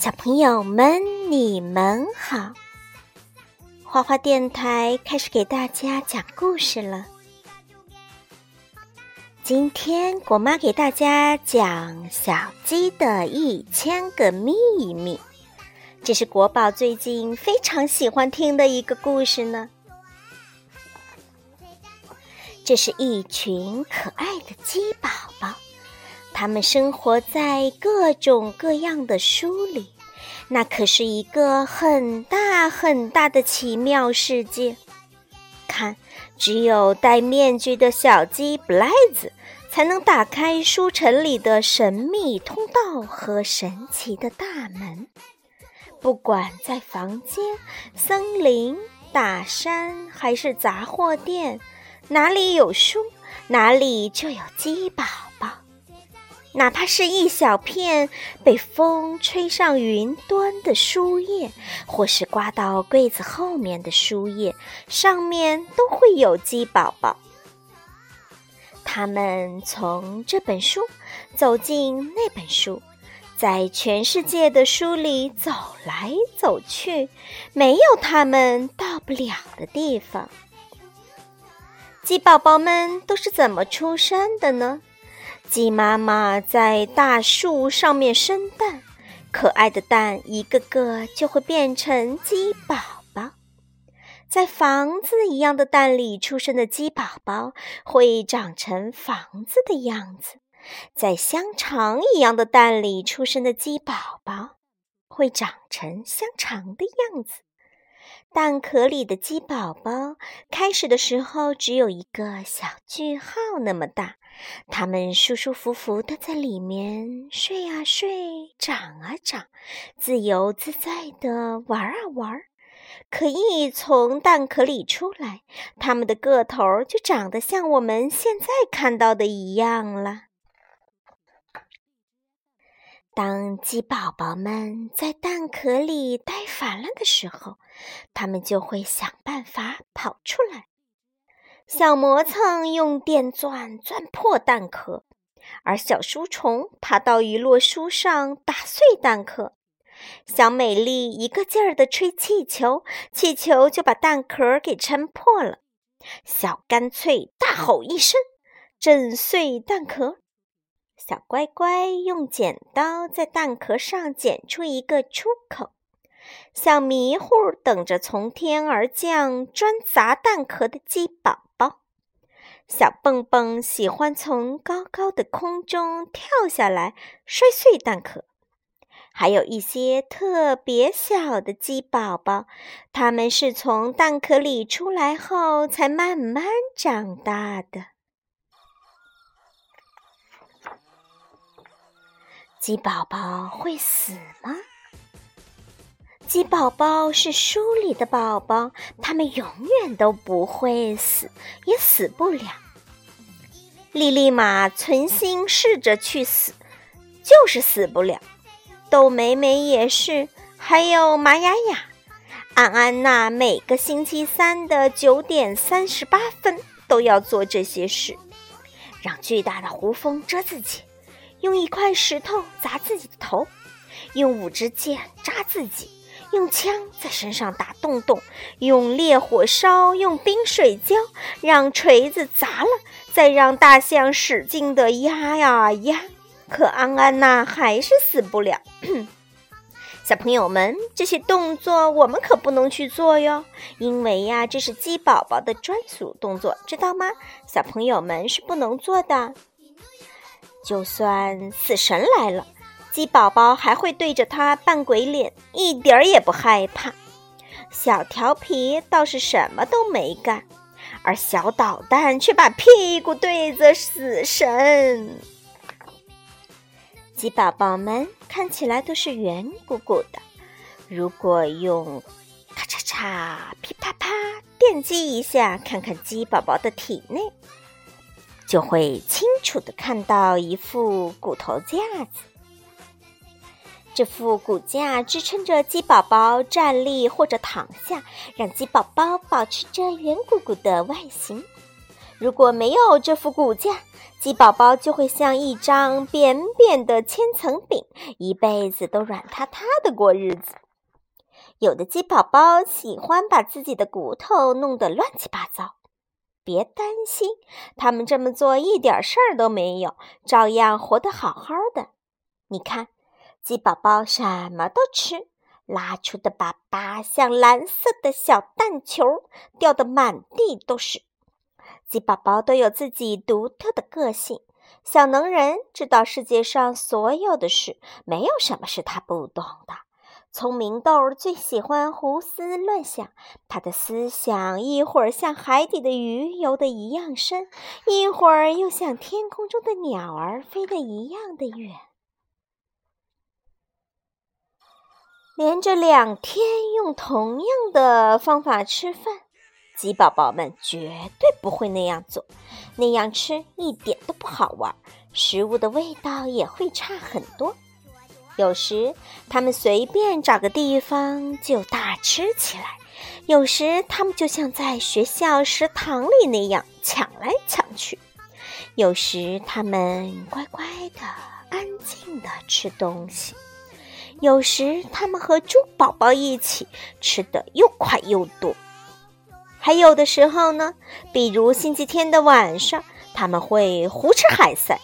小朋友们，你们好！花花电台开始给大家讲故事了。今天果妈给大家讲《小鸡的一千个秘密》，这是国宝最近非常喜欢听的一个故事呢。这是一群可爱的鸡宝宝。他们生活在各种各样的书里，那可是一个很大很大的奇妙世界。看，只有戴面具的小鸡布莱子才能打开书城里的神秘通道和神奇的大门。不管在房间、森林、大山还是杂货店，哪里有书，哪里就有鸡宝宝。哪怕是一小片被风吹上云端的书页，或是刮到柜子后面的书页，上面都会有鸡宝宝。他们从这本书走进那本书，在全世界的书里走来走去，没有他们到不了的地方。鸡宝宝们都是怎么出生的呢？鸡妈妈在大树上面生蛋，可爱的蛋一个个就会变成鸡宝宝。在房子一样的蛋里出生的鸡宝宝会长成房子的样子，在香肠一样的蛋里出生的鸡宝宝会长成香肠的样子。蛋壳里的鸡宝宝开始的时候只有一个小句号那么大。它们舒舒服服的在里面睡啊睡，长啊长，自由自在的玩啊玩。可一从蛋壳里出来，它们的个头就长得像我们现在看到的一样了。当鸡宝宝们在蛋壳里待烦了的时候，它们就会想办法跑出来。小磨蹭用电钻钻破蛋壳，而小书虫爬到一摞书上打碎蛋壳。小美丽一个劲儿地吹气球，气球就把蛋壳给撑破了。小干脆大吼一声，震碎蛋壳。小乖乖用剪刀在蛋壳上剪出一个出口。小迷糊等着从天而降专砸蛋壳的鸡宝。小蹦蹦喜欢从高高的空中跳下来摔碎蛋壳，还有一些特别小的鸡宝宝，它们是从蛋壳里出来后才慢慢长大的。鸡宝宝会死吗？鸡宝宝是书里的宝宝，他们永远都不会死，也死不了。莉莉玛存心试着去死，就是死不了。豆美美也是，还有玛雅雅、安安娜，每个星期三的九点三十八分都要做这些事：让巨大的胡蜂蛰自己，用一块石头砸自己的头，用五支箭扎自己。用枪在身上打洞洞，用烈火烧，用冰水浇，让锤子砸了，再让大象使劲的压呀压，可安安娜还是死不了。小朋友们，这些动作我们可不能去做哟，因为呀，这是鸡宝宝的专属动作，知道吗？小朋友们是不能做的。就算死神来了。鸡宝宝还会对着他扮鬼脸，一点儿也不害怕。小调皮倒是什么都没干，而小捣蛋却把屁股对着死神。鸡宝宝们看起来都是圆鼓鼓的，如果用咔嚓嚓、噼啪啪电击一下，看看鸡宝宝的体内，就会清楚的看到一副骨头架子。这副骨架支撑着鸡宝宝站立或者躺下，让鸡宝宝保持着圆鼓鼓的外形。如果没有这副骨架，鸡宝宝就会像一张扁扁的千层饼，一辈子都软塌塌的过日子。有的鸡宝宝喜欢把自己的骨头弄得乱七八糟，别担心，他们这么做一点事儿都没有，照样活得好好的。你看，鸡宝宝什么都吃，拉出的粑粑像蓝色的小蛋球，掉得满地都是。鸡宝宝都有自己独特的个性，小能人知道世界上所有的事，没有什么是他不懂的。聪明豆最喜欢胡思乱想，他的思想一会儿像海底的鱼游得一样深，一会儿又像天空中的鸟儿飞得一样的远。连着两天用同样的方法吃饭。鸡宝宝们绝对不会那样做，那样吃一点都不好玩，食物的味道也会差很多。有时他们随便找个地方就大吃起来，有时他们就像在学校食堂里那样抢来抢去，有时他们乖乖的、安静的吃东西，有时他们和猪宝宝一起吃的又快又多。还有的时候呢，比如星期天的晚上，他们会胡吃海塞。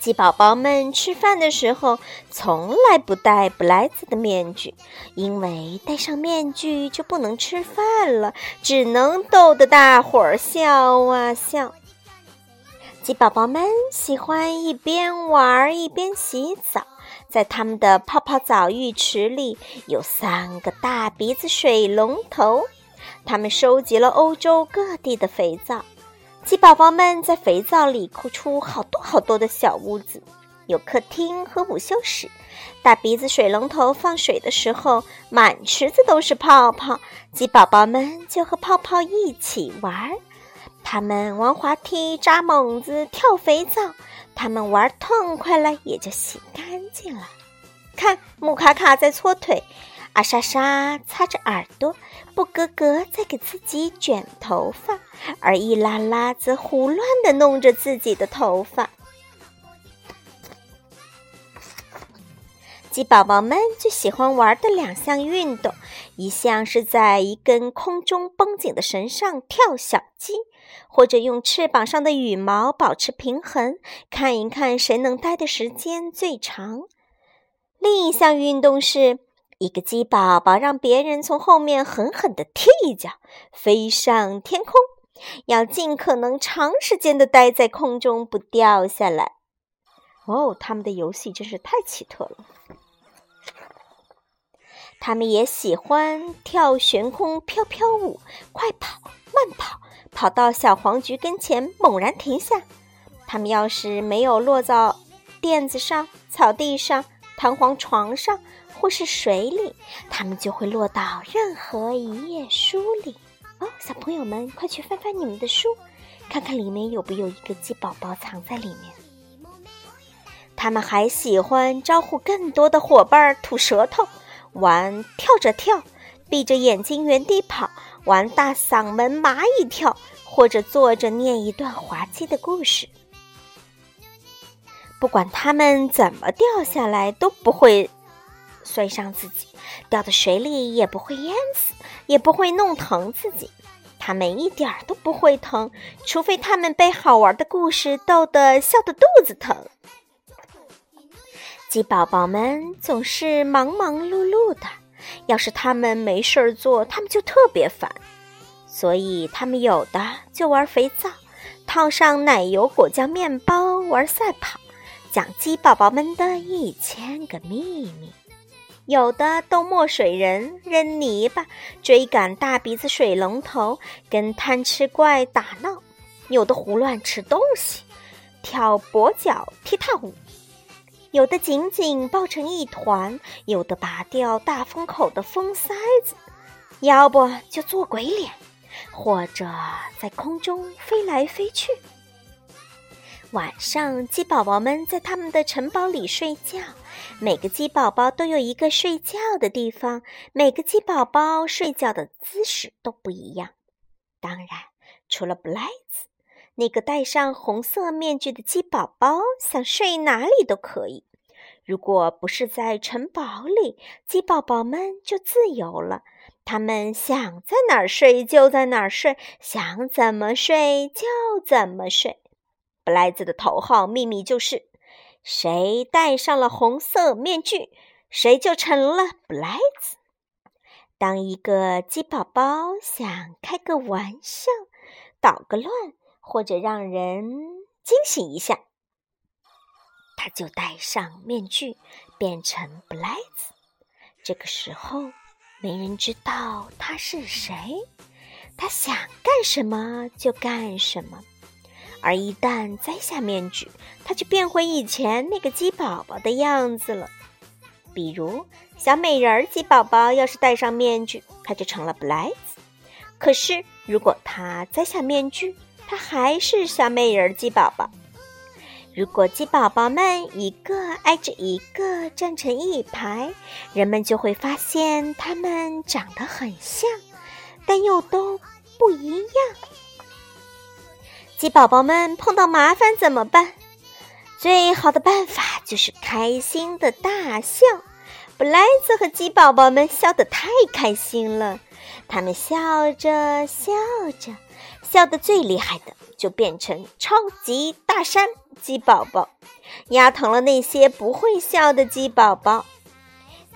鸡宝宝们吃饭的时候从来不戴布莱子的面具，因为戴上面具就不能吃饭了，只能逗得大伙儿笑啊笑。鸡宝宝们喜欢一边玩一边洗澡，在他们的泡泡澡浴池里有三个大鼻子水龙头。他们收集了欧洲各地的肥皂，鸡宝宝们在肥皂里抠出好多好多的小屋子，有客厅和午休室。大鼻子水龙头放水的时候，满池子都是泡泡，鸡宝宝们就和泡泡一起玩。他们玩滑梯、扎猛子、跳肥皂，他们玩痛快了，也就洗干净了。看，木卡卡在搓腿。阿莎莎擦着耳朵，布格格在给自己卷头发，而伊拉拉则胡乱地弄着自己的头发。鸡宝宝们最喜欢玩的两项运动，一项是在一根空中绷紧的绳上跳小鸡，或者用翅膀上的羽毛保持平衡，看一看谁能待的时间最长。另一项运动是。一个鸡宝宝让别人从后面狠狠地踢一脚，飞上天空，要尽可能长时间的待在空中不掉下来。哦，他们的游戏真是太奇特了。他们也喜欢跳悬空飘飘舞，快跑、慢跑，跑到小黄菊跟前猛然停下。他们要是没有落到垫子上、草地上、弹簧床上。或是水里，它们就会落到任何一页书里。哦，小朋友们，快去翻翻你们的书，看看里面有没有一个鸡宝宝藏在里面。他们还喜欢招呼更多的伙伴吐舌头，玩跳着跳，闭着眼睛原地跑，玩大嗓门蚂蚁跳，或者坐着念一段滑稽的故事。不管他们怎么掉下来，都不会。摔伤自己，掉到水里也不会淹死，也不会弄疼自己。他们一点儿都不会疼，除非他们被好玩的故事逗得笑得肚子疼。鸡宝宝们总是忙忙碌碌的，要是他们没事儿做，他们就特别烦。所以他们有的就玩肥皂，套上奶油果酱面包玩赛跑，讲鸡宝宝们的一千个秘密。有的逗墨水人、扔泥巴、追赶大鼻子水龙头、跟贪吃怪打闹；有的胡乱吃东西、跳跛脚踢踏舞；有的紧紧抱成一团；有的拔掉大风口的风塞子；要不就做鬼脸，或者在空中飞来飞去。晚上，鸡宝宝们在他们的城堡里睡觉。每个鸡宝宝都有一个睡觉的地方，每个鸡宝宝睡觉的姿势都不一样。当然，除了布莱兹，那个戴上红色面具的鸡宝宝想睡哪里都可以。如果不是在城堡里，鸡宝宝们就自由了。他们想在哪儿睡就在哪儿睡，想怎么睡就怎么睡。布莱兹的头号秘密就是：谁戴上了红色面具，谁就成了布莱兹。当一个鸡宝宝想开个玩笑、捣个乱，或者让人惊喜一下。他就戴上面具，变成布莱兹。这个时候，没人知道他是谁，他想干什么就干什么。而一旦摘下面具，他就变回以前那个鸡宝宝的样子了。比如，小美人儿鸡宝宝要是戴上面具，他就成了布莱兹。可是，如果他摘下面具，他还是小美人儿鸡宝宝。如果鸡宝宝们一个挨着一个站成一排，人们就会发现它们长得很像，但又都不一样。鸡宝宝们碰到麻烦怎么办？最好的办法就是开心的大笑。布莱兹和鸡宝宝们笑得太开心了，他们笑着笑着，笑得最厉害的就变成超级大山。鸡宝宝压疼了那些不会笑的鸡宝宝。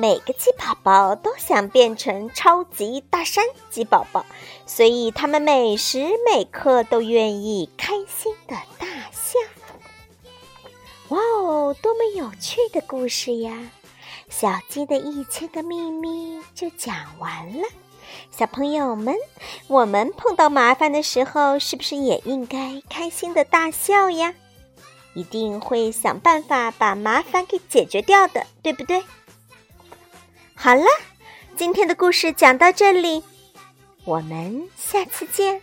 每个鸡宝宝都想变成超级大山鸡宝宝，所以他们每时每刻都愿意开心的大笑。哇哦，多么有趣的故事呀！小鸡的一千个秘密就讲完了。小朋友们，我们碰到麻烦的时候，是不是也应该开心的大笑呀？一定会想办法把麻烦给解决掉的，对不对？好了，今天的故事讲到这里，我们下次见。